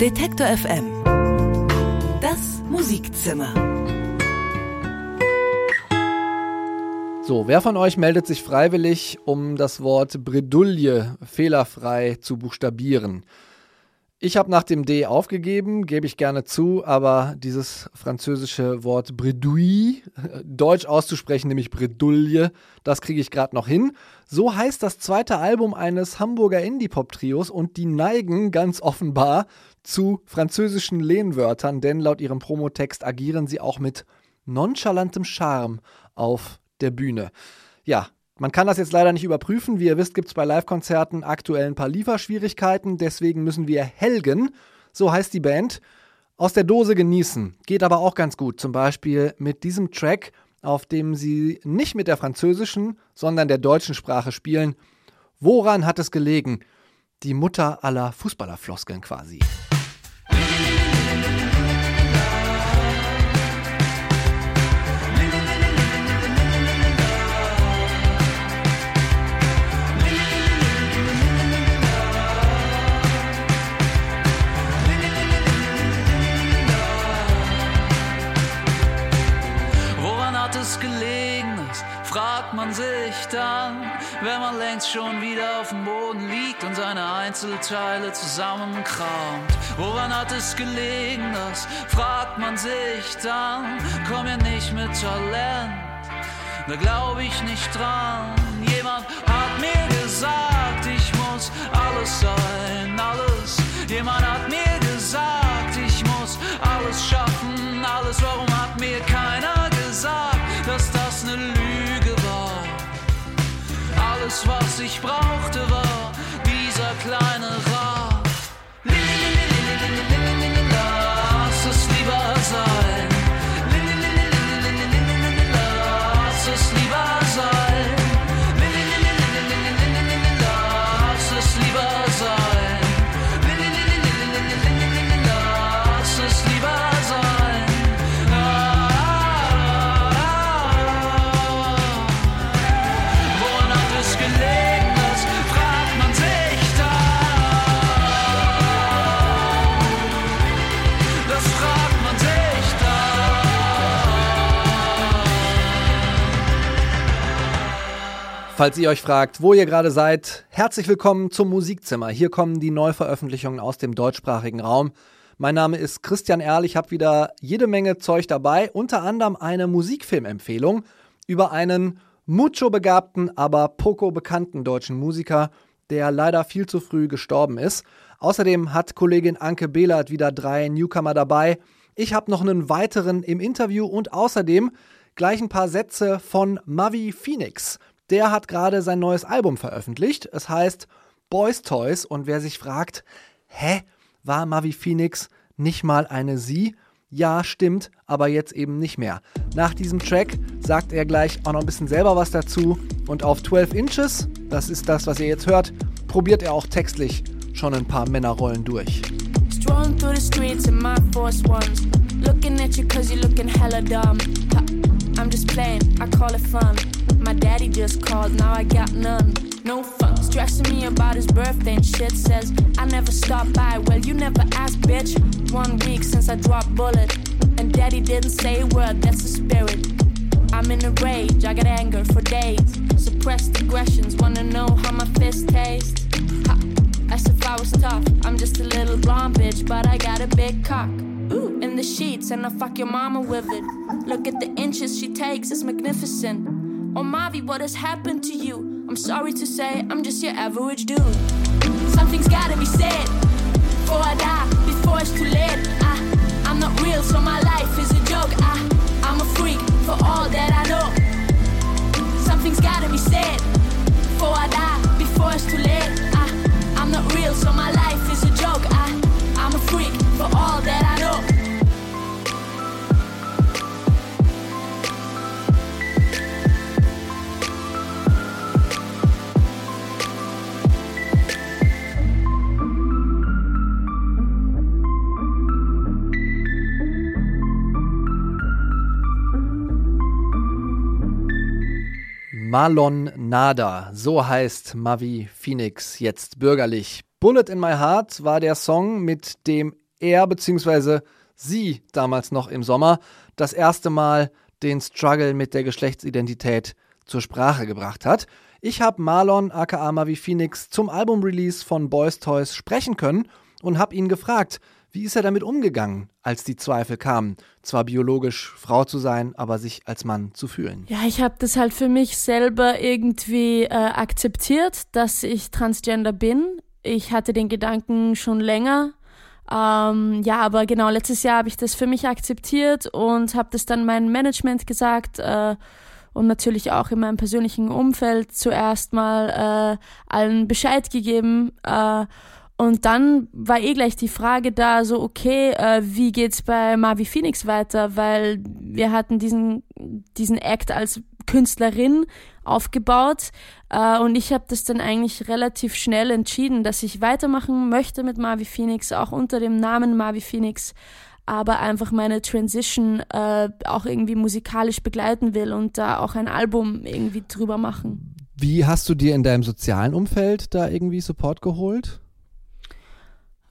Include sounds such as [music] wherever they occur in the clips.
Detektor FM. Das Musikzimmer. So, wer von euch meldet sich freiwillig, um das Wort Bredouille fehlerfrei zu buchstabieren? Ich habe nach dem D aufgegeben, gebe ich gerne zu, aber dieses französische Wort Bredouille, deutsch auszusprechen, nämlich Bredouille, das kriege ich gerade noch hin. So heißt das zweite Album eines Hamburger Indie-Pop-Trios und die neigen ganz offenbar zu französischen Lehnwörtern, denn laut ihrem Promotext agieren sie auch mit nonchalantem Charme auf der Bühne. Ja, man kann das jetzt leider nicht überprüfen. Wie ihr wisst, gibt es bei Live-Konzerten aktuell ein paar Lieferschwierigkeiten. Deswegen müssen wir Helgen, so heißt die Band, aus der Dose genießen. Geht aber auch ganz gut. Zum Beispiel mit diesem Track, auf dem sie nicht mit der französischen, sondern der deutschen Sprache spielen. Woran hat es gelegen? Die Mutter aller Fußballerfloskeln quasi. Längst schon wieder auf dem Boden liegt und seine Einzelteile zusammenkramt? Woran hat es gelegen, das fragt man sich dann. Komm ja nicht mit Talent, da glaub ich nicht dran. Jemand hat mir gesagt, ich muss alles sein, alles. Jemand hat mir gesagt, ich muss alles schaffen, alles. Warum was ich brauchte, war dieser kleine Falls ihr euch fragt, wo ihr gerade seid, herzlich willkommen zum Musikzimmer. Hier kommen die Neuveröffentlichungen aus dem deutschsprachigen Raum. Mein Name ist Christian Erl. Ich habe wieder jede Menge Zeug dabei, unter anderem eine Musikfilmempfehlung über einen mucho begabten, aber poco bekannten deutschen Musiker, der leider viel zu früh gestorben ist. Außerdem hat Kollegin Anke Behlert wieder drei Newcomer dabei. Ich habe noch einen weiteren im Interview und außerdem gleich ein paar Sätze von Mavi Phoenix. Der hat gerade sein neues Album veröffentlicht. Es heißt Boys Toys und wer sich fragt, hä, war Mavi Phoenix nicht mal eine Sie? Ja, stimmt, aber jetzt eben nicht mehr. Nach diesem Track sagt er gleich auch noch ein bisschen selber was dazu und auf 12 Inches, das ist das, was ihr jetzt hört, probiert er auch textlich schon ein paar Männerrollen durch. Strolling through the streets in my force ones. Looking at you cause you're looking hella dumb. I'm just playing, I call it fun. My daddy just called, now I got none. No fun, stressing me about his birthday and shit. Says, I never stop by. Well, you never asked, bitch. One week since I dropped bullet. And daddy didn't say a word, that's the spirit. I'm in a rage, I got anger for days. Suppressed aggressions, wanna know how my fist tastes. Ha, as if I was tough. I'm just a little blonde bitch, but I got a big cock. Ooh, in the sheets, and I fuck your mama with it. Look at the inches she takes, it's magnificent. Oh, Mavi, what has happened to you? I'm sorry to say, I'm just your average dude. Something's gotta be said before I die, before it's too late. I, I'm not real, so my life is a joke. I, I'm a freak for all that I know. Something's gotta be said before I die, before it's too late. I, I'm not real, so my life Marlon Nada, so heißt Mavi Phoenix jetzt bürgerlich. Bullet in My Heart war der Song, mit dem er bzw. sie damals noch im Sommer das erste Mal den Struggle mit der Geschlechtsidentität zur Sprache gebracht hat. Ich habe Marlon aka Mavi Phoenix zum Albumrelease von Boys Toys sprechen können und habe ihn gefragt, wie ist er damit umgegangen, als die Zweifel kamen, zwar biologisch Frau zu sein, aber sich als Mann zu fühlen? Ja, ich habe das halt für mich selber irgendwie äh, akzeptiert, dass ich transgender bin. Ich hatte den Gedanken schon länger. Ähm, ja, aber genau, letztes Jahr habe ich das für mich akzeptiert und habe das dann meinem Management gesagt. Äh, und natürlich auch in meinem persönlichen Umfeld zuerst mal äh, allen Bescheid gegeben. Äh, und dann war eh gleich die Frage da, so, okay, äh, wie geht's bei Mavi Phoenix weiter? Weil wir hatten diesen, diesen Act als Künstlerin aufgebaut äh, und ich habe das dann eigentlich relativ schnell entschieden, dass ich weitermachen möchte mit Mavi Phoenix, auch unter dem Namen Mavi Phoenix aber einfach meine Transition äh, auch irgendwie musikalisch begleiten will und da auch ein Album irgendwie drüber machen. Wie hast du dir in deinem sozialen Umfeld da irgendwie Support geholt?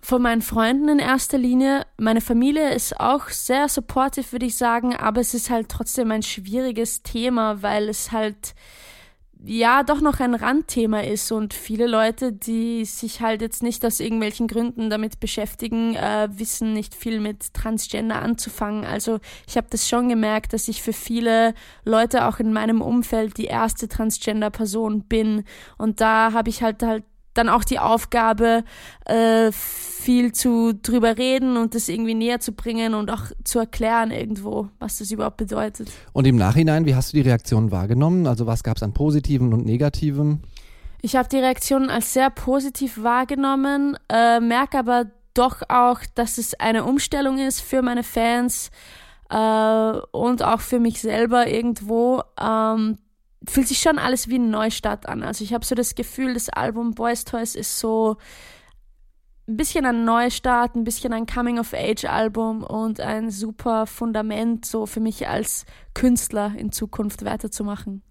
Von meinen Freunden in erster Linie. Meine Familie ist auch sehr supportive, würde ich sagen, aber es ist halt trotzdem ein schwieriges Thema, weil es halt ja doch noch ein Randthema ist und viele Leute, die sich halt jetzt nicht aus irgendwelchen Gründen damit beschäftigen, äh, wissen nicht viel mit Transgender anzufangen. Also ich habe das schon gemerkt, dass ich für viele Leute auch in meinem Umfeld die erste Transgender-Person bin und da habe ich halt halt dann auch die Aufgabe, äh, viel zu drüber reden und das irgendwie näher zu bringen und auch zu erklären irgendwo, was das überhaupt bedeutet. Und im Nachhinein, wie hast du die Reaktionen wahrgenommen? Also was gab es an positiven und negativen? Ich habe die Reaktionen als sehr positiv wahrgenommen, äh, merke aber doch auch, dass es eine Umstellung ist für meine Fans äh, und auch für mich selber irgendwo. Ähm, fühlt sich schon alles wie ein Neustart an. Also ich habe so das Gefühl, das Album Boys Toys ist so ein bisschen ein Neustart, ein bisschen ein Coming-of-Age-Album und ein super Fundament so für mich als Künstler in Zukunft weiterzumachen.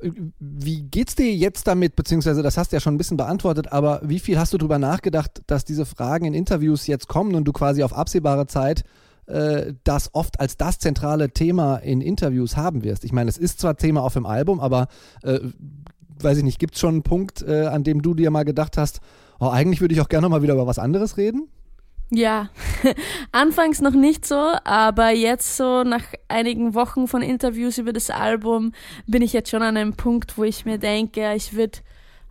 Wie geht's dir jetzt damit, beziehungsweise das hast du ja schon ein bisschen beantwortet, aber wie viel hast du darüber nachgedacht, dass diese Fragen in Interviews jetzt kommen und du quasi auf absehbare Zeit äh, das oft als das zentrale Thema in Interviews haben wirst? Ich meine, es ist zwar Thema auf dem Album, aber äh, weiß ich nicht, gibt es schon einen Punkt, äh, an dem du dir mal gedacht hast, oh, eigentlich würde ich auch gerne mal wieder über was anderes reden? Ja, [laughs] anfangs noch nicht so, aber jetzt so nach einigen Wochen von Interviews über das Album bin ich jetzt schon an einem Punkt, wo ich mir denke, ich würde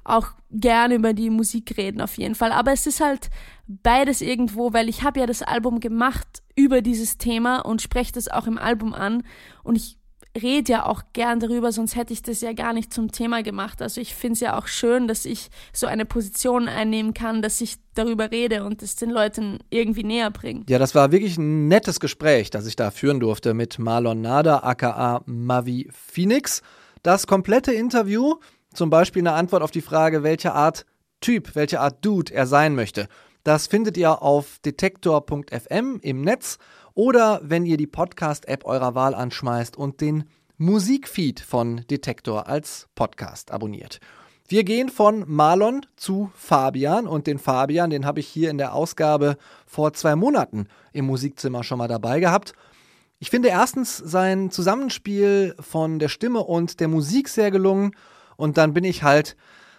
auch gerne über die Musik reden auf jeden Fall. Aber es ist halt beides irgendwo, weil ich habe ja das Album gemacht über dieses Thema und spreche das auch im Album an und ich rede ja auch gern darüber, sonst hätte ich das ja gar nicht zum Thema gemacht. Also ich finde es ja auch schön, dass ich so eine Position einnehmen kann, dass ich darüber rede und es den Leuten irgendwie näher bringe. Ja, das war wirklich ein nettes Gespräch, das ich da führen durfte mit Marlon Nada, aka Mavi Phoenix. Das komplette Interview, zum Beispiel eine Antwort auf die Frage, welche Art Typ, welche Art Dude er sein möchte. Das findet ihr auf detektor.fm im Netz oder wenn ihr die Podcast-App eurer Wahl anschmeißt und den Musikfeed von Detektor als Podcast abonniert. Wir gehen von Marlon zu Fabian und den Fabian, den habe ich hier in der Ausgabe vor zwei Monaten im Musikzimmer schon mal dabei gehabt. Ich finde erstens sein Zusammenspiel von der Stimme und der Musik sehr gelungen und dann bin ich halt,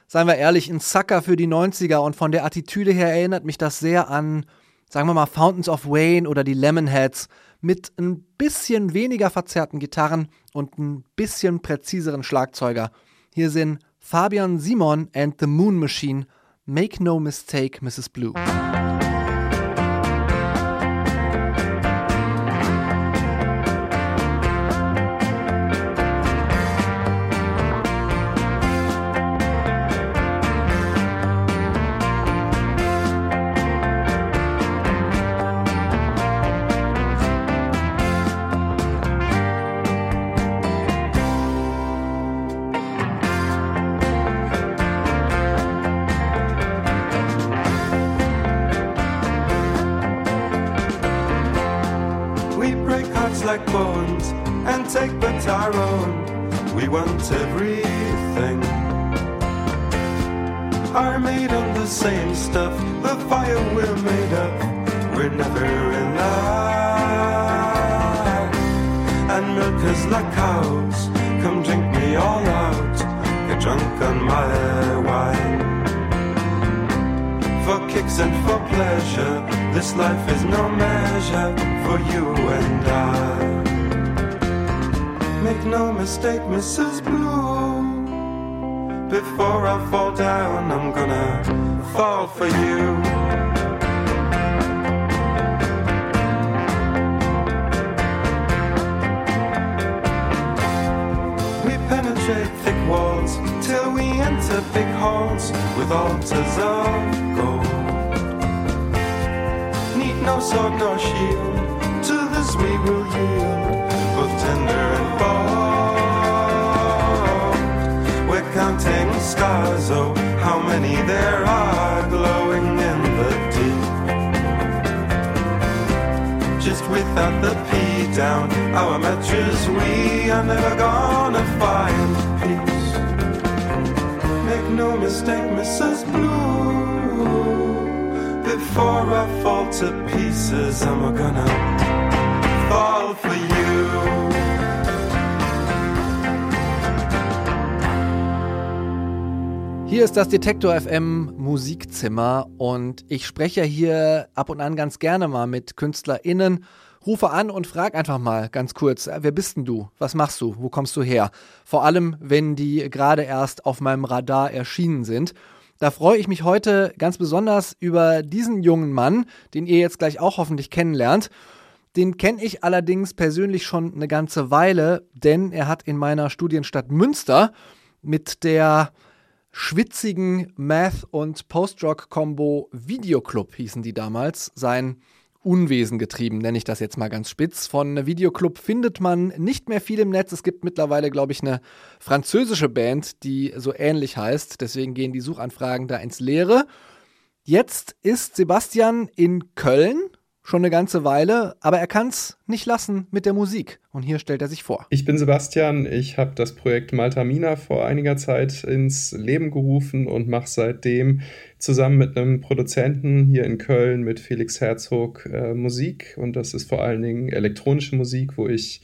seien wir ehrlich, ein Sucker für die 90er und von der Attitüde her erinnert mich das sehr an sagen wir mal Fountains of Wayne oder die Lemonheads mit ein bisschen weniger verzerrten Gitarren und ein bisschen präziseren Schlagzeuger. Hier sind Fabian Simon and the Moon Machine. Make no mistake, Mrs. Blue. it's everything. Are made of the same stuff, the fire we're made of. We're never in love. And milk is like cows, come drink me all out. Get drunk on my wine. For kicks and for pleasure, this life is no measure for you and no mistake, Mrs. Blue. Before I fall down, I'm gonna fall for you. We penetrate thick walls till we enter big halls with altars of gold. Need no sword nor shield, to this we will yield, oh, how many there are glowing in the deep. Just without the P down, our matches, we are never gonna find peace. Make no mistake, Mrs. Blue. Before I fall to pieces, I'm gonna Hier ist das Detektor FM Musikzimmer und ich spreche hier ab und an ganz gerne mal mit KünstlerInnen. Rufe an und frag einfach mal ganz kurz, äh, wer bist denn du? Was machst du? Wo kommst du her? Vor allem, wenn die gerade erst auf meinem Radar erschienen sind. Da freue ich mich heute ganz besonders über diesen jungen Mann, den ihr jetzt gleich auch hoffentlich kennenlernt. Den kenne ich allerdings persönlich schon eine ganze Weile, denn er hat in meiner Studienstadt Münster mit der schwitzigen Math- und Post-Rock-Kombo Videoclub hießen die damals, sein Unwesen getrieben, nenne ich das jetzt mal ganz spitz. Von Videoclub findet man nicht mehr viel im Netz. Es gibt mittlerweile, glaube ich, eine französische Band, die so ähnlich heißt. Deswegen gehen die Suchanfragen da ins Leere. Jetzt ist Sebastian in Köln schon eine ganze Weile, aber er kann es nicht lassen mit der Musik. Und hier stellt er sich vor. Ich bin Sebastian, ich habe das Projekt Maltamina vor einiger Zeit ins Leben gerufen und mache seitdem zusammen mit einem Produzenten hier in Köln mit Felix Herzog äh, Musik. Und das ist vor allen Dingen elektronische Musik, wo ich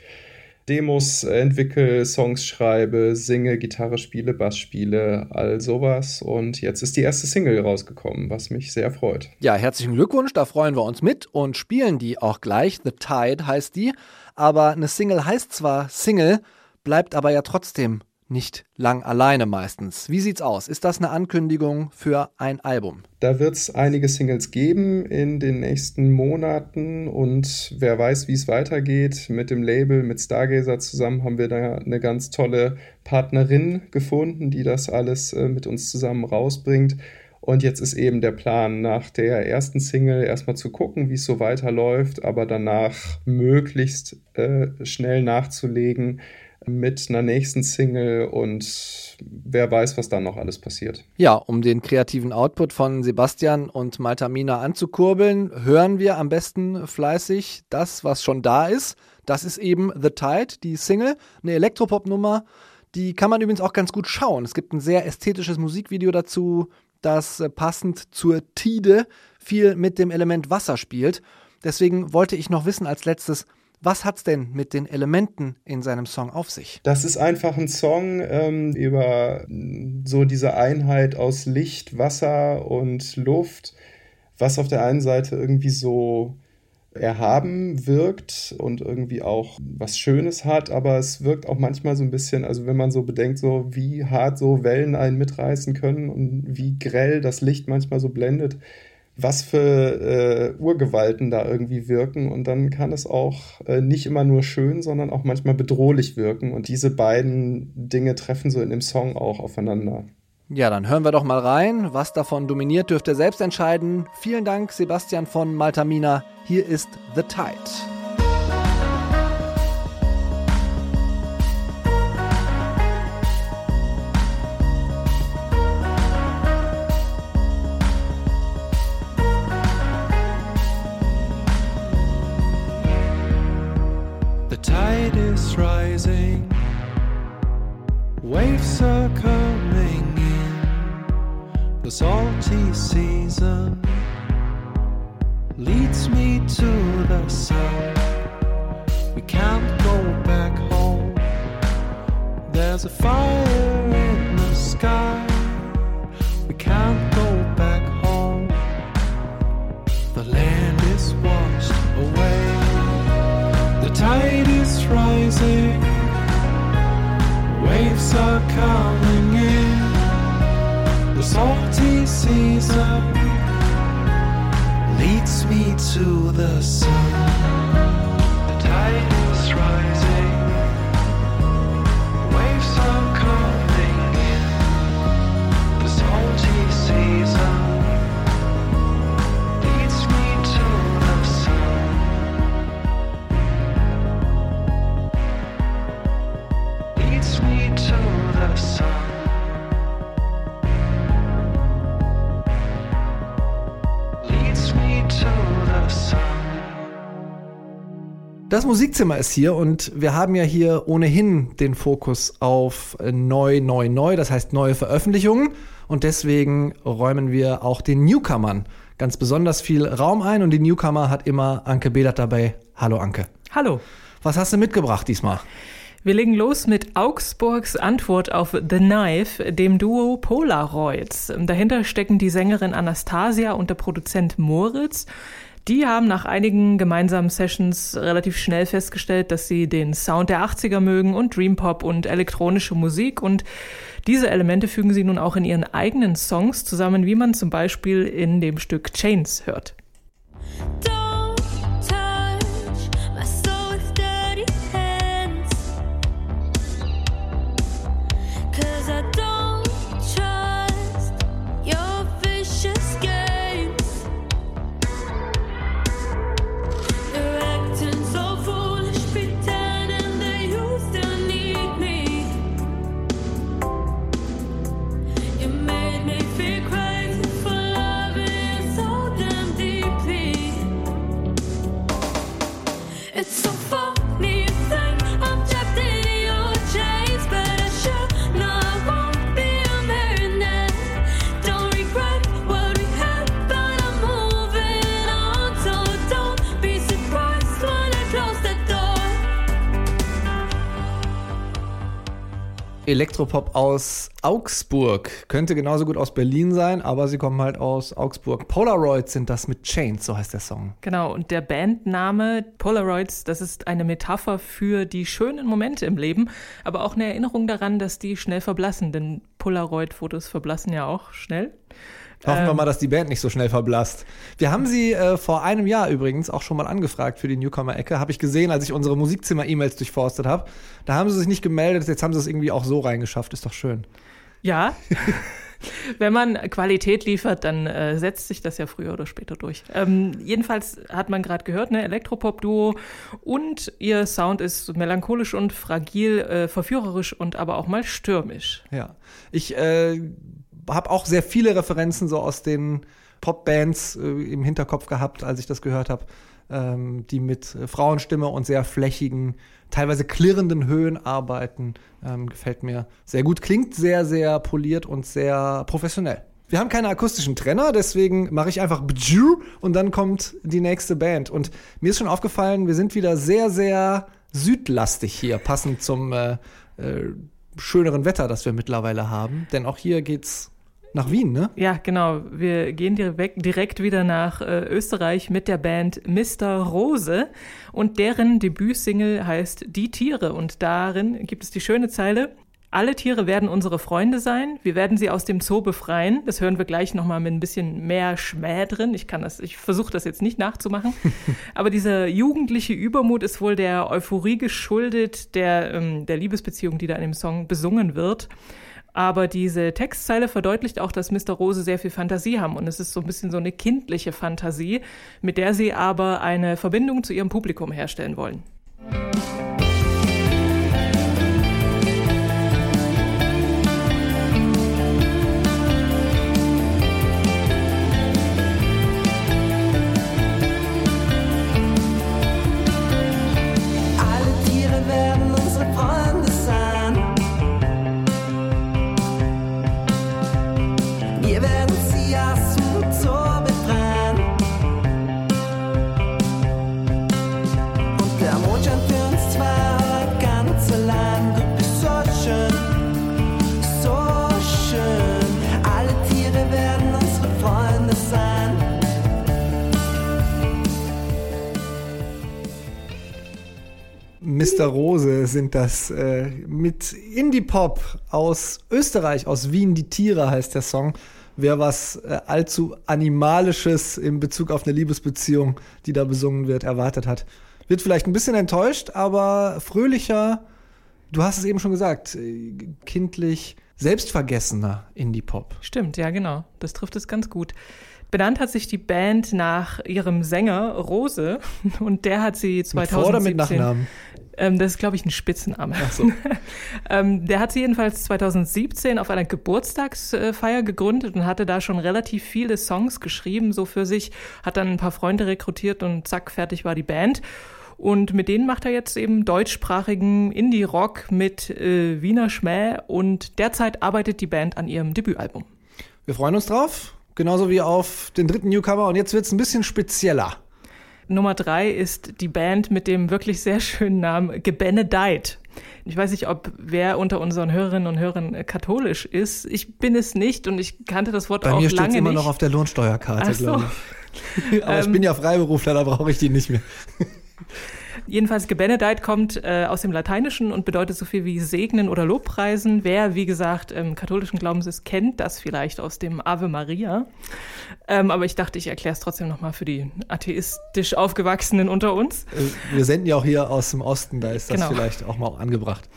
Demos entwickle, Songs schreibe, singe, Gitarre spiele, Bass spiele, all sowas. Und jetzt ist die erste Single rausgekommen, was mich sehr freut. Ja, herzlichen Glückwunsch, da freuen wir uns mit und spielen die auch gleich. The Tide heißt die. Aber eine Single heißt zwar Single, bleibt aber ja trotzdem nicht lang alleine meistens. Wie sieht's aus? Ist das eine Ankündigung für ein Album? Da wird es einige Singles geben in den nächsten Monaten und wer weiß, wie es weitergeht. Mit dem Label, mit Stargazer zusammen haben wir da eine ganz tolle Partnerin gefunden, die das alles äh, mit uns zusammen rausbringt. Und jetzt ist eben der Plan, nach der ersten Single erstmal zu gucken, wie es so weiterläuft, aber danach möglichst äh, schnell nachzulegen mit einer nächsten Single und wer weiß, was dann noch alles passiert. Ja, um den kreativen Output von Sebastian und Maltamina anzukurbeln, hören wir am besten fleißig das, was schon da ist. Das ist eben The Tide, die Single, eine Elektropop-Nummer. Die kann man übrigens auch ganz gut schauen. Es gibt ein sehr ästhetisches Musikvideo dazu, das äh, passend zur Tide viel mit dem Element Wasser spielt. Deswegen wollte ich noch wissen als letztes, was hat's denn mit den Elementen in seinem Song auf sich? Das ist einfach ein Song ähm, über so diese Einheit aus Licht, Wasser und Luft, was auf der einen Seite irgendwie so erhaben wirkt und irgendwie auch was Schönes hat, aber es wirkt auch manchmal so ein bisschen, also wenn man so bedenkt, so wie hart so Wellen einen mitreißen können und wie grell das Licht manchmal so blendet, was für äh, Urgewalten da irgendwie wirken. Und dann kann es auch äh, nicht immer nur schön, sondern auch manchmal bedrohlich wirken. Und diese beiden Dinge treffen so in dem Song auch aufeinander. Ja, dann hören wir doch mal rein. Was davon dominiert, dürft ihr selbst entscheiden. Vielen Dank, Sebastian von Maltamina. Hier ist The Tide. Tide is rising, waves are coming in. The salty season leads me to the sun. We can't go back home. There's a fire in the sky. We can't season leads me to the sun. Das Musikzimmer ist hier und wir haben ja hier ohnehin den Fokus auf neu, neu, neu, das heißt neue Veröffentlichungen und deswegen räumen wir auch den Newcomern ganz besonders viel Raum ein und die Newcomer hat immer Anke Bedert dabei. Hallo Anke. Hallo. Was hast du mitgebracht diesmal? Wir legen los mit Augsburgs Antwort auf The Knife, dem Duo Polaroids. Dahinter stecken die Sängerin Anastasia und der Produzent Moritz. Die haben nach einigen gemeinsamen Sessions relativ schnell festgestellt, dass sie den Sound der 80er mögen und Dreampop und elektronische Musik und diese Elemente fügen sie nun auch in ihren eigenen Songs zusammen, wie man zum Beispiel in dem Stück Chains hört. Don't Elektropop aus Augsburg. Könnte genauso gut aus Berlin sein, aber sie kommen halt aus Augsburg. Polaroids sind das mit Chains, so heißt der Song. Genau, und der Bandname Polaroids, das ist eine Metapher für die schönen Momente im Leben, aber auch eine Erinnerung daran, dass die schnell verblassen, denn Polaroid-Fotos verblassen ja auch schnell. Hoffen wir Ähm, mal, dass die Band nicht so schnell verblasst. Wir haben sie äh, vor einem Jahr übrigens auch schon mal angefragt für die Newcomer-Ecke. Habe ich gesehen, als ich unsere Musikzimmer-E-Mails durchforstet habe. Da haben sie sich nicht gemeldet, jetzt haben sie es irgendwie auch so reingeschafft. Ist doch schön. Ja. [laughs] Wenn man Qualität liefert, dann äh, setzt sich das ja früher oder später durch. Ähm, jedenfalls hat man gerade gehört, ne, Elektropop-Duo und ihr Sound ist melancholisch und fragil, äh, verführerisch und aber auch mal stürmisch. Ja. Ich äh, habe auch sehr viele Referenzen so aus den Popbands äh, im Hinterkopf gehabt, als ich das gehört habe, ähm, die mit äh, Frauenstimme und sehr flächigen, teilweise klirrenden Höhen arbeiten. Ähm, gefällt mir sehr gut. Klingt sehr, sehr poliert und sehr professionell. Wir haben keine akustischen Trenner, deswegen mache ich einfach Bju und dann kommt die nächste Band. Und mir ist schon aufgefallen, wir sind wieder sehr, sehr südlastig hier, passend zum äh, äh, schöneren Wetter, das wir mittlerweile haben. Denn auch hier geht's nach Wien, ne? Ja, genau. Wir gehen direkt, direkt wieder nach äh, Österreich mit der Band Mr. Rose und deren Debütsingle heißt Die Tiere und darin gibt es die schöne Zeile alle Tiere werden unsere Freunde sein. Wir werden sie aus dem Zoo befreien. Das hören wir gleich nochmal mit ein bisschen mehr Schmäh drin. Ich kann das, ich versuche das jetzt nicht nachzumachen. [laughs] Aber dieser jugendliche Übermut ist wohl der Euphorie geschuldet, der, ähm, der Liebesbeziehung, die da in dem Song besungen wird. Aber diese Textzeile verdeutlicht auch, dass Mr. Rose sehr viel Fantasie haben. Und es ist so ein bisschen so eine kindliche Fantasie, mit der sie aber eine Verbindung zu ihrem Publikum herstellen wollen. Alle Mr. Rose sind das äh, mit Indie-Pop aus Österreich, aus Wien. Die Tiere heißt der Song. Wer was äh, allzu Animalisches in Bezug auf eine Liebesbeziehung, die da besungen wird, erwartet hat, wird vielleicht ein bisschen enttäuscht, aber fröhlicher. Du hast es eben schon gesagt, äh, kindlich, selbstvergessener Indie-Pop. Stimmt, ja, genau. Das trifft es ganz gut. Benannt hat sich die Band nach ihrem Sänger Rose [laughs] und der hat sie Mit 2017 Vor- oder mit Nachnamen? Ähm, das ist, glaube ich, ein Spitzname. So. [laughs] ähm, der hat sie jedenfalls 2017 auf einer Geburtstagsfeier gegründet und hatte da schon relativ viele Songs geschrieben, so für sich, hat dann ein paar Freunde rekrutiert und zack, fertig war die Band. Und mit denen macht er jetzt eben deutschsprachigen Indie-Rock mit äh, Wiener Schmäh und derzeit arbeitet die Band an ihrem Debütalbum. Wir freuen uns drauf, genauso wie auf den dritten Newcomer. Und jetzt wird es ein bisschen spezieller. Nummer drei ist die Band mit dem wirklich sehr schönen Namen Gebenedeit. Ich weiß nicht, ob wer unter unseren Hörerinnen und Hörern äh, katholisch ist. Ich bin es nicht und ich kannte das Wort Bei auch mir steht es lange immer nicht. noch auf der Lohnsteuerkarte, so. glaube ich. [laughs] Aber ich Ähm. bin ja Freiberufler, da brauche ich die nicht mehr. [laughs] Jedenfalls Gebenedeit kommt äh, aus dem Lateinischen und bedeutet so viel wie segnen oder Lobpreisen. Wer, wie gesagt, ähm, katholischen Glaubens ist, kennt das vielleicht aus dem Ave Maria. Ähm, aber ich dachte, ich erkläre es trotzdem nochmal für die atheistisch Aufgewachsenen unter uns. Äh, Wir senden ja auch hier aus dem Osten, da ist das Genau. vielleicht auch mal angebracht.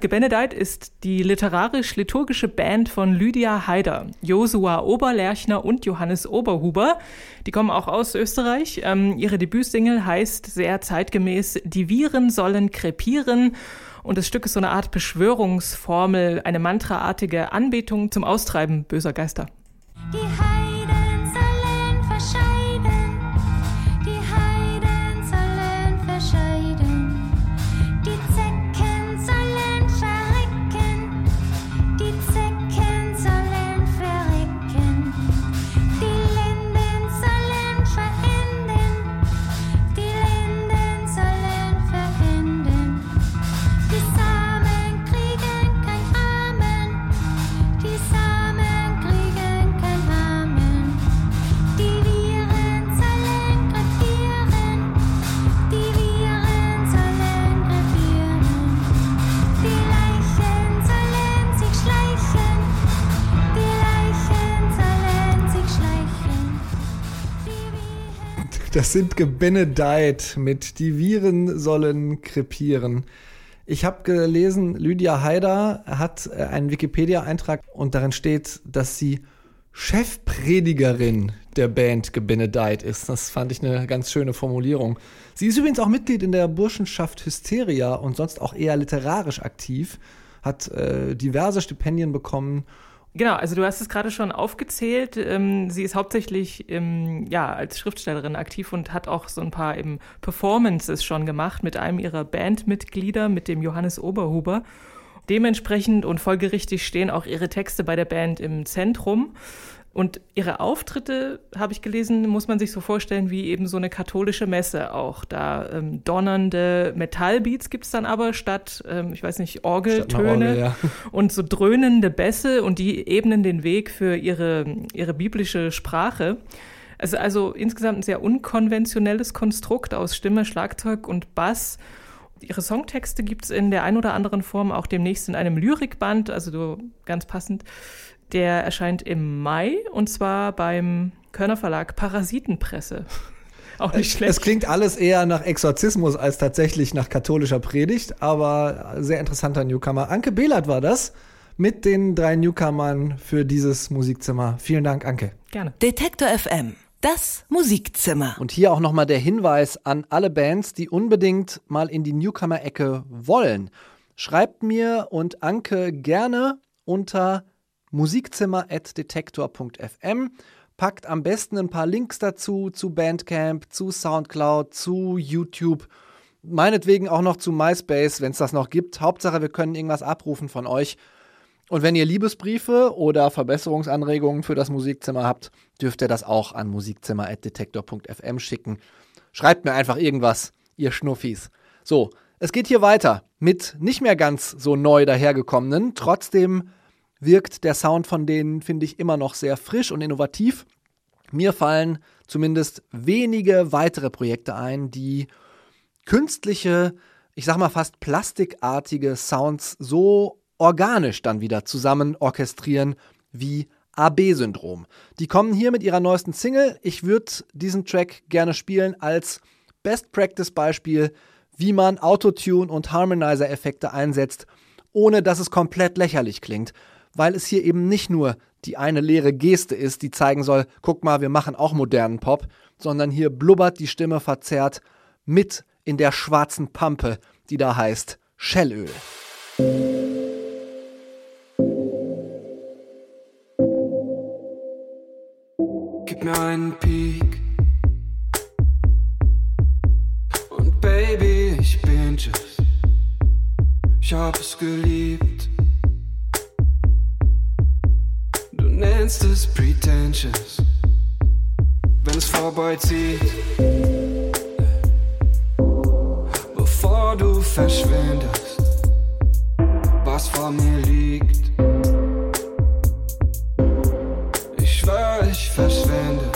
Gebenedeit ist die literarisch-liturgische Band von Lydia Haider, Josua Oberlerchner und Johannes Oberhuber. Die kommen auch aus Österreich. Ähm, ihre Debütsingle heißt sehr zeitgemäß Die Viren sollen krepieren. Und das Stück ist so eine Art Beschwörungsformel, eine mantraartige Anbetung zum Austreiben böser Geister. Die Das sind Gebenedeit mit Die Viren sollen krepieren. Ich habe gelesen, Lydia Haider hat äh, einen Wikipedia-Eintrag und darin steht, dass sie Chefpredigerin der Band Gebenedeit ist. Das fand ich eine ganz schöne Formulierung. Sie ist übrigens auch Mitglied in der Burschenschaft Hysteria und sonst auch eher literarisch aktiv, hat äh, diverse Stipendien bekommen Genau, also du hast es gerade schon aufgezählt. Ähm, sie ist hauptsächlich ähm, ja, als Schriftstellerin aktiv und hat auch so ein paar eben Performances schon gemacht mit einem ihrer Bandmitglieder, mit dem Johannes Oberhuber. Dementsprechend und folgerichtig stehen auch ihre Texte bei der Band im Zentrum. Und ihre Auftritte, habe ich gelesen, muss man sich so vorstellen wie eben so eine katholische Messe auch. Da ähm, donnernde Metallbeats gibt's dann aber statt, ähm, ich weiß nicht, Orgeltöne Orgel, ja. [laughs] und so dröhnende Bässe und die ebnen den Weg für ihre, ihre biblische Sprache. Es ist also insgesamt ein sehr unkonventionelles Konstrukt aus Stimme, Schlagzeug und Bass. Ihre Songtexte gibt's in der ein oder anderen Form auch demnächst in einem Lyrikband, also so ganz passend. Der erscheint im Mai und zwar beim Körner Verlag Parasitenpresse. [laughs] Auch nicht schlecht. Es klingt alles eher nach Exorzismus als tatsächlich nach katholischer Predigt, aber sehr interessanter Newcomer. Anke Behlert war das mit den drei Newcomern für dieses Musikzimmer. Vielen Dank, Anke. Gerne. Detektor FM. Das Musikzimmer. Und hier auch nochmal der Hinweis an alle Bands, die unbedingt mal in die Newcomer-Ecke wollen. Schreibt mir und Anke gerne unter musikzimmer.detektor.fm. Packt am besten ein paar Links dazu, zu Bandcamp, zu Soundcloud, zu YouTube. Meinetwegen auch noch zu MySpace, wenn es das noch gibt. Hauptsache, wir können irgendwas abrufen von euch. Und wenn ihr Liebesbriefe oder Verbesserungsanregungen für das Musikzimmer habt, dürft ihr das auch an musikzimmer.detektor.fm schicken. Schreibt mir einfach irgendwas, ihr Schnuffis. So, es geht hier weiter mit nicht mehr ganz so neu dahergekommenen. Trotzdem wirkt der Sound von denen, finde ich, immer noch sehr frisch und innovativ. Mir fallen zumindest wenige weitere Projekte ein, die künstliche ich sag mal fast plastikartige Sounds so organisch dann wieder zusammen orchestrieren wie AB-Syndrom. Die kommen hier mit ihrer neuesten Single. Ich würde diesen Track gerne spielen als Best Practice Beispiel, wie man Autotune und Harmonizer-Effekte einsetzt, ohne dass es komplett lächerlich klingt, weil es hier eben nicht nur die eine leere Geste ist, die zeigen soll, guck mal, wir machen auch modernen Pop, sondern hier blubbert die Stimme verzerrt mit in der schwarzen Pampe, die da heißt Schellöl. Gib mir einen Peak. Und Baby, ich bin just. Ich hab es geliebt. Du nennst es pretentious. Wenn es vorbeizieht. Bevor du verschwindest. Was vor mir liegt. Ich schwör, ich verschwende.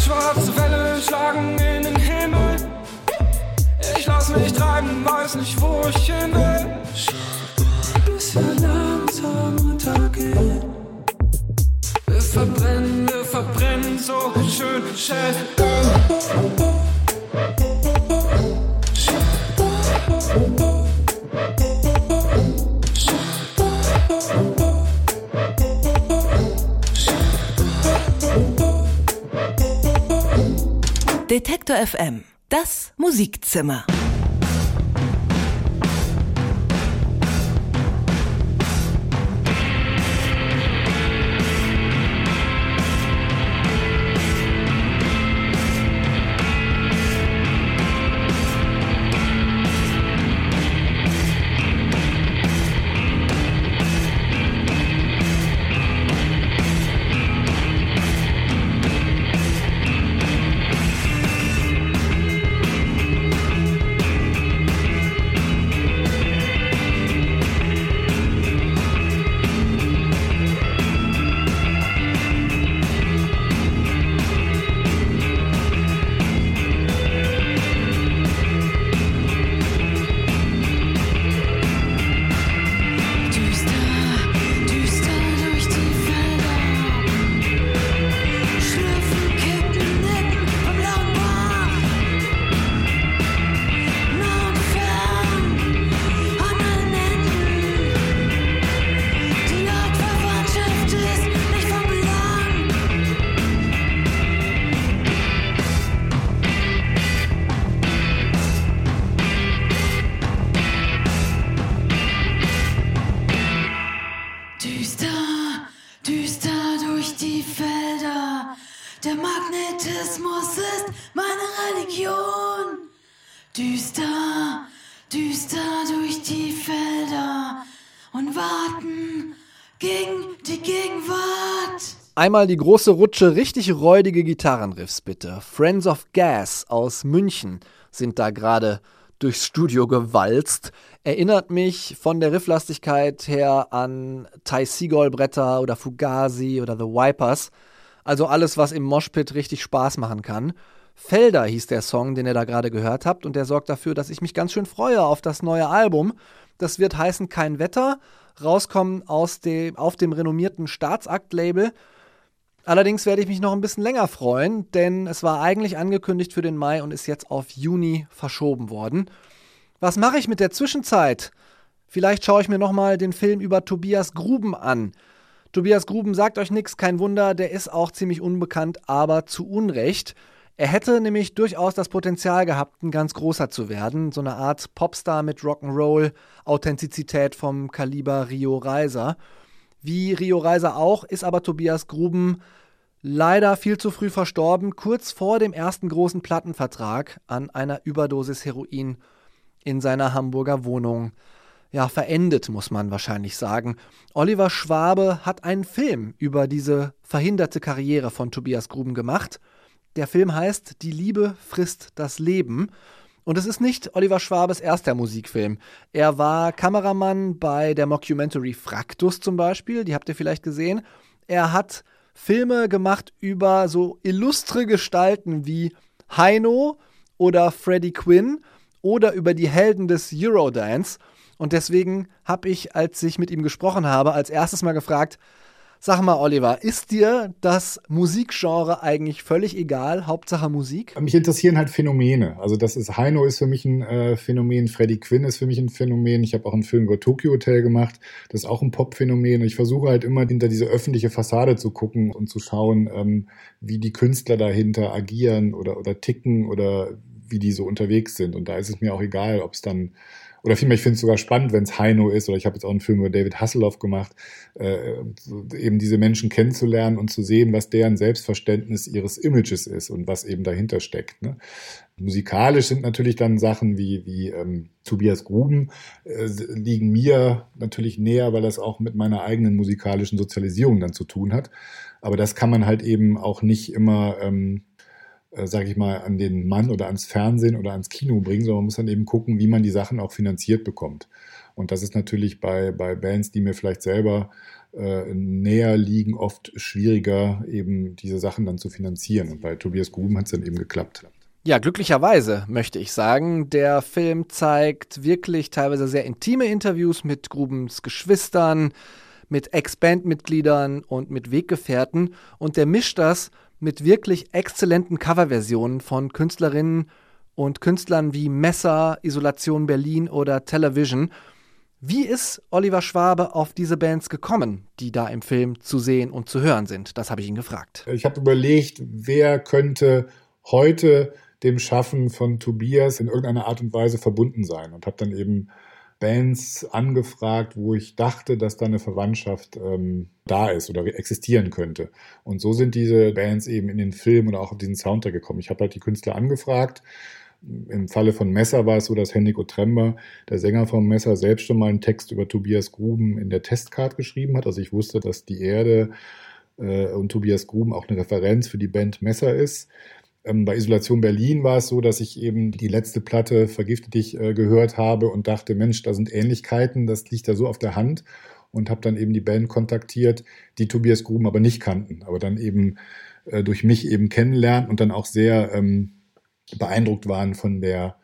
Schwarze Wellen schlagen in den Himmel. Ich lass mich treiben, weiß nicht, wo ich hin will. Detektor FM. Das Musikzimmer. Einmal die große Rutsche, richtig räudige Gitarrenriffs bitte. Friends of Gas aus München sind da gerade durchs Studio gewalzt. Erinnert mich von der Rifflastigkeit her an Ty Seagull Bretter oder Fugazi oder The Wipers. Also alles, was im Moshpit richtig Spaß machen kann. Felder hieß der Song, den ihr da gerade gehört habt, und der sorgt dafür, dass ich mich ganz schön freue auf das neue Album. Das wird heißen Kein Wetter, rauskommen aus dem, auf dem renommierten Staatsakt-Label. Allerdings werde ich mich noch ein bisschen länger freuen, denn es war eigentlich angekündigt für den Mai und ist jetzt auf Juni verschoben worden. Was mache ich mit der Zwischenzeit? Vielleicht schaue ich mir nochmal den Film über Tobias Gruben an. Tobias Gruben sagt euch nichts, kein Wunder, der ist auch ziemlich unbekannt, aber zu Unrecht. Er hätte nämlich durchaus das Potenzial gehabt, ein ganz großer zu werden. So eine Art Popstar mit Rock'n'Roll, Authentizität vom Kaliber Rio Reiser. Wie Rio Reiser auch, ist aber Tobias Gruben leider viel zu früh verstorben, kurz vor dem ersten großen Plattenvertrag an einer Überdosis Heroin in seiner Hamburger Wohnung. Ja, verendet, muss man wahrscheinlich sagen. Oliver Schwabe hat einen Film über diese verhinderte Karriere von Tobias Gruben gemacht. Der Film heißt Die Liebe frisst das Leben. Und es ist nicht Oliver Schwabes erster Musikfilm. Er war Kameramann bei der Mockumentary Fraktus zum Beispiel, die habt ihr vielleicht gesehen. Er hat Filme gemacht über so illustre Gestalten wie Heino oder Freddie Quinn oder über die Helden des Eurodance. Und deswegen habe ich, als ich mit ihm gesprochen habe, als erstes mal gefragt, Sag mal, Oliver, ist dir das Musikgenre eigentlich völlig egal? Hauptsache Musik? Mich interessieren halt Phänomene. Also das ist Heino ist für mich ein äh, Phänomen, Freddie Quinn ist für mich ein Phänomen. Ich habe auch einen Film über Tokyo Hotel gemacht. Das ist auch ein Pop-Phänomen. Ich versuche halt immer hinter diese öffentliche Fassade zu gucken und zu schauen, ähm, wie die Künstler dahinter agieren oder, oder ticken oder wie die so unterwegs sind. Und da ist es mir auch egal, ob es dann oder vielmehr, ich finde es sogar spannend, wenn es Heino ist, oder ich habe jetzt auch einen Film über David Hasselhoff gemacht, äh, eben diese Menschen kennenzulernen und zu sehen, was deren Selbstverständnis ihres Images ist und was eben dahinter steckt. Ne? Musikalisch sind natürlich dann Sachen wie, wie ähm, Tobias Gruben äh, liegen mir natürlich näher, weil das auch mit meiner eigenen musikalischen Sozialisierung dann zu tun hat. Aber das kann man halt eben auch nicht immer ähm, äh, sage ich mal, an den Mann oder ans Fernsehen oder ans Kino bringen, sondern man muss dann eben gucken, wie man die Sachen auch finanziert bekommt. Und das ist natürlich bei, bei Bands, die mir vielleicht selber äh, näher liegen, oft schwieriger, eben diese Sachen dann zu finanzieren. Und bei Tobias Gruben hat es dann eben geklappt. Ja, glücklicherweise möchte ich sagen. Der Film zeigt wirklich teilweise sehr intime Interviews mit Grubens Geschwistern, mit Ex-Bandmitgliedern und mit Weggefährten. Und der mischt das mit wirklich exzellenten Coverversionen von Künstlerinnen und Künstlern wie Messer, Isolation Berlin oder Television. Wie ist Oliver Schwabe auf diese Bands gekommen, die da im Film zu sehen und zu hören sind? Das habe ich ihn gefragt. Ich habe überlegt, wer könnte heute dem Schaffen von Tobias in irgendeiner Art und Weise verbunden sein und habe dann eben Bands angefragt, wo ich dachte, dass da eine Verwandtschaft ähm, da ist oder existieren könnte. Und so sind diese Bands eben in den Film oder auch auf diesen Soundtrack gekommen. Ich habe halt die Künstler angefragt. Im Falle von Messer war es so, dass Henrik Otremba, der Sänger vom Messer, selbst schon mal einen Text über Tobias Gruben in der Testcard geschrieben hat. Also ich wusste, dass die Erde äh, und Tobias Gruben auch eine Referenz für die Band Messer ist. Ähm, bei Isolation Berlin war es so, dass ich eben die letzte Platte Vergifte dich äh, gehört habe und dachte, Mensch, da sind Ähnlichkeiten, das liegt da so auf der Hand und habe dann eben die Band kontaktiert, die Tobias Gruben aber nicht kannten, aber dann eben äh, durch mich eben kennenlernen und dann auch sehr ähm, beeindruckt waren von der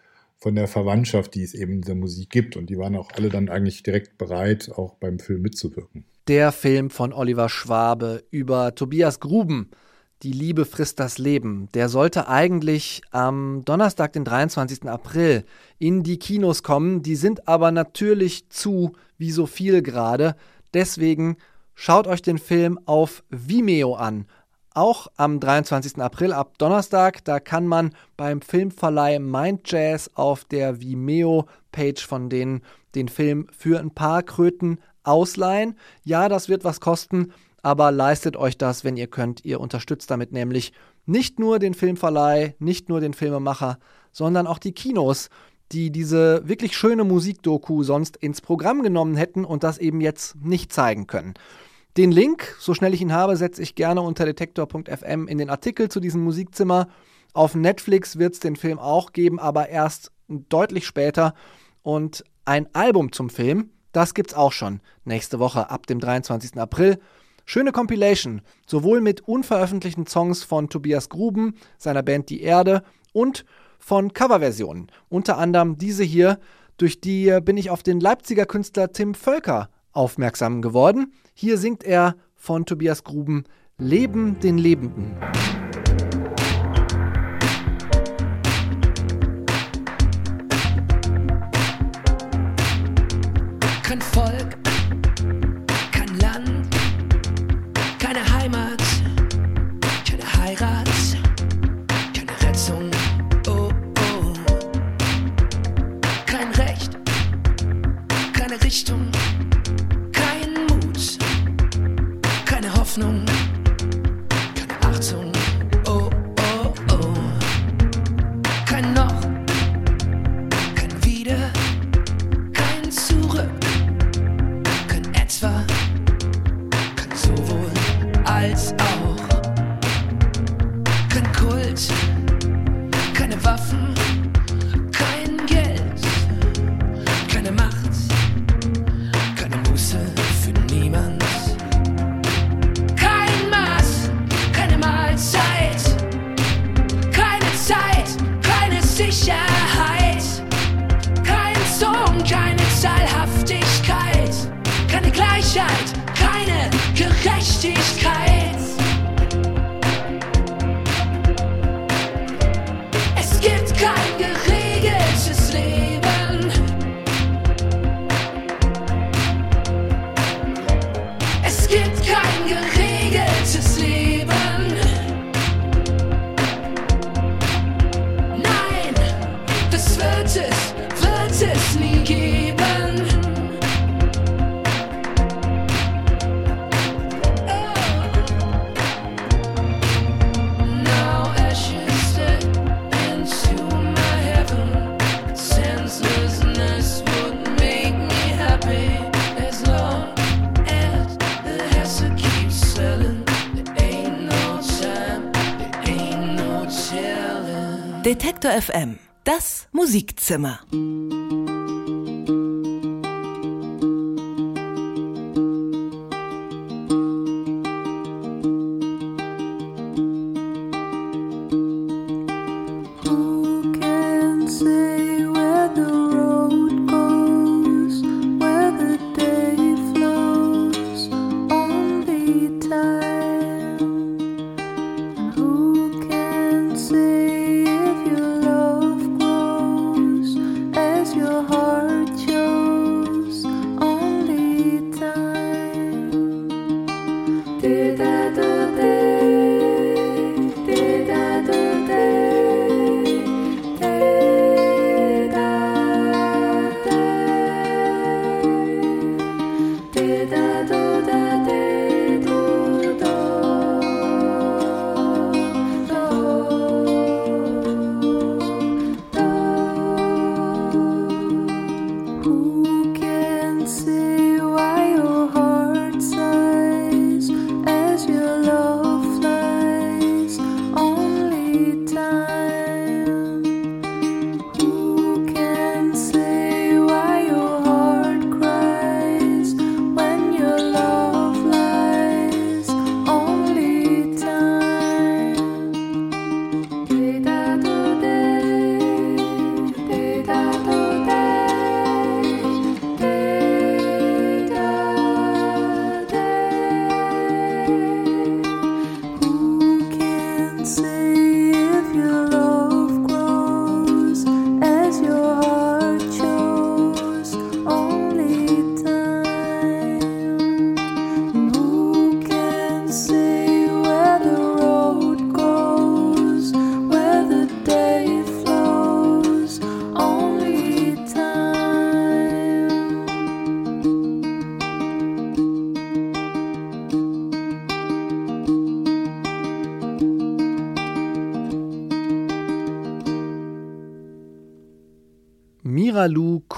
von der Verwandtschaft, die es eben in dieser Musik gibt. Und die waren auch alle dann eigentlich direkt bereit, auch beim Film mitzuwirken. Der Film von Oliver Schwabe über Tobias Gruben die Liebe frisst das Leben. Der sollte eigentlich am Donnerstag, den 23. April, in die Kinos kommen. Die sind aber natürlich zu, wie so viel gerade. Deswegen schaut euch den Film auf Vimeo an. Auch am 23. April ab Donnerstag, da kann man beim Filmverleih Mind Jazz auf der Vimeo-Page von denen den Film für ein paar Kröten ausleihen. Ja, das wird was kosten, aber leistet euch das, wenn ihr könnt. Ihr unterstützt damit nämlich nicht nur den Filmverleih, nicht nur den Filmemacher, sondern auch die Kinos, die diese wirklich schöne Musikdoku sonst ins Programm genommen hätten und das eben jetzt nicht zeigen können. Den Link, so schnell ich ihn habe, setze ich gerne unter detektor.fm in den Artikel zu diesem Musikzimmer. Auf Netflix wird es den Film auch geben, aber erst deutlich später. Und ein Album zum Film, das gibt's auch schon nächste Woche ab dem 23. April. Schöne Compilation, sowohl mit unveröffentlichten Songs von Tobias Gruben, seiner Band Die Erde und von Coverversionen. Unter anderem diese hier, durch die bin ich auf den Leipziger Künstler Tim Völker aufmerksam geworden. Hier singt er von Tobias Gruben Leben den Lebenden. Kein Volk Richtung, kein Mut, keine Hoffnung, keine Achtung, oh, oh, oh, kein Noch, kein Wieder, kein Zurück, kein Etwa, kein sowohl als auch, kein Kult, keine Waffen. Sicherheit. Kein Zorn, keine Zahlhaftigkeit, keine Gleichheit, keine Gerechtigkeit. Detektor FM. Das Musikzimmer.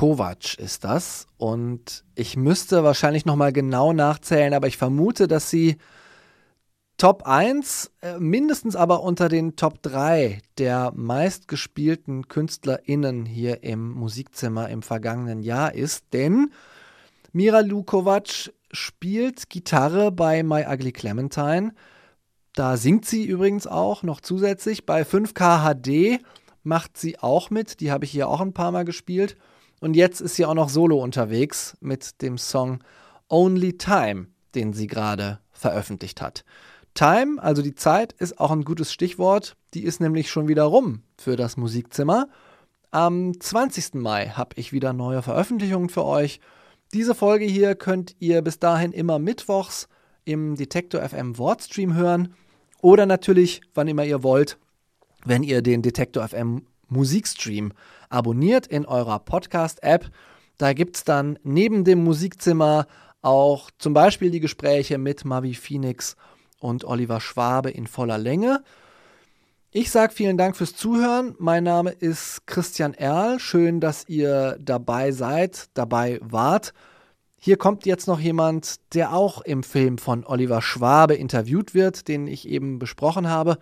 Kovac ist das und ich müsste wahrscheinlich noch mal genau nachzählen, aber ich vermute, dass sie Top 1, äh, mindestens aber unter den Top 3 der meistgespielten KünstlerInnen hier im Musikzimmer im vergangenen Jahr ist, denn Miralu Kovac spielt Gitarre bei My Ugly Clementine. Da singt sie übrigens auch noch zusätzlich. Bei 5K HD macht sie auch mit. Die habe ich hier auch ein paar Mal gespielt. Und jetzt ist sie auch noch solo unterwegs mit dem Song Only Time, den sie gerade veröffentlicht hat. Time, also die Zeit, ist auch ein gutes Stichwort. Die ist nämlich schon wieder rum für das Musikzimmer. Am 20. Mai habe ich wieder neue Veröffentlichungen für euch. Diese Folge hier könnt ihr bis dahin immer mittwochs im Detektor FM Wortstream hören oder natürlich, wann immer ihr wollt, wenn ihr den Detektor FM Musikstream abonniert in eurer Podcast-App. Da gibt es dann neben dem Musikzimmer auch zum Beispiel die Gespräche mit Mavi Phoenix und Oliver Schwabe in voller Länge. Ich sage vielen Dank fürs Zuhören. Mein Name ist Christian Erl. Schön, dass ihr dabei seid, dabei wart. Hier kommt jetzt noch jemand, der auch im Film von Oliver Schwabe interviewt wird, den ich eben besprochen habe,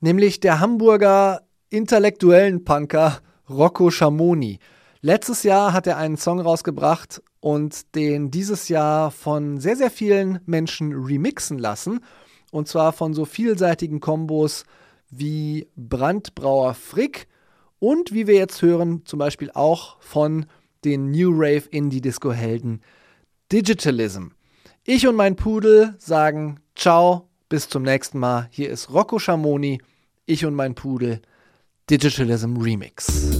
nämlich der Hamburger intellektuellen Punker Rocco Schamoni. Letztes Jahr hat er einen Song rausgebracht und den dieses Jahr von sehr, sehr vielen Menschen remixen lassen. Und zwar von so vielseitigen Kombos wie Brandbrauer Frick und wie wir jetzt hören, zum Beispiel auch von den New Rave Indie Disco Helden Digitalism. Ich und mein Pudel sagen Ciao, bis zum nächsten Mal. Hier ist Rocco Schamoni, ich und mein Pudel, Digitalism Remix.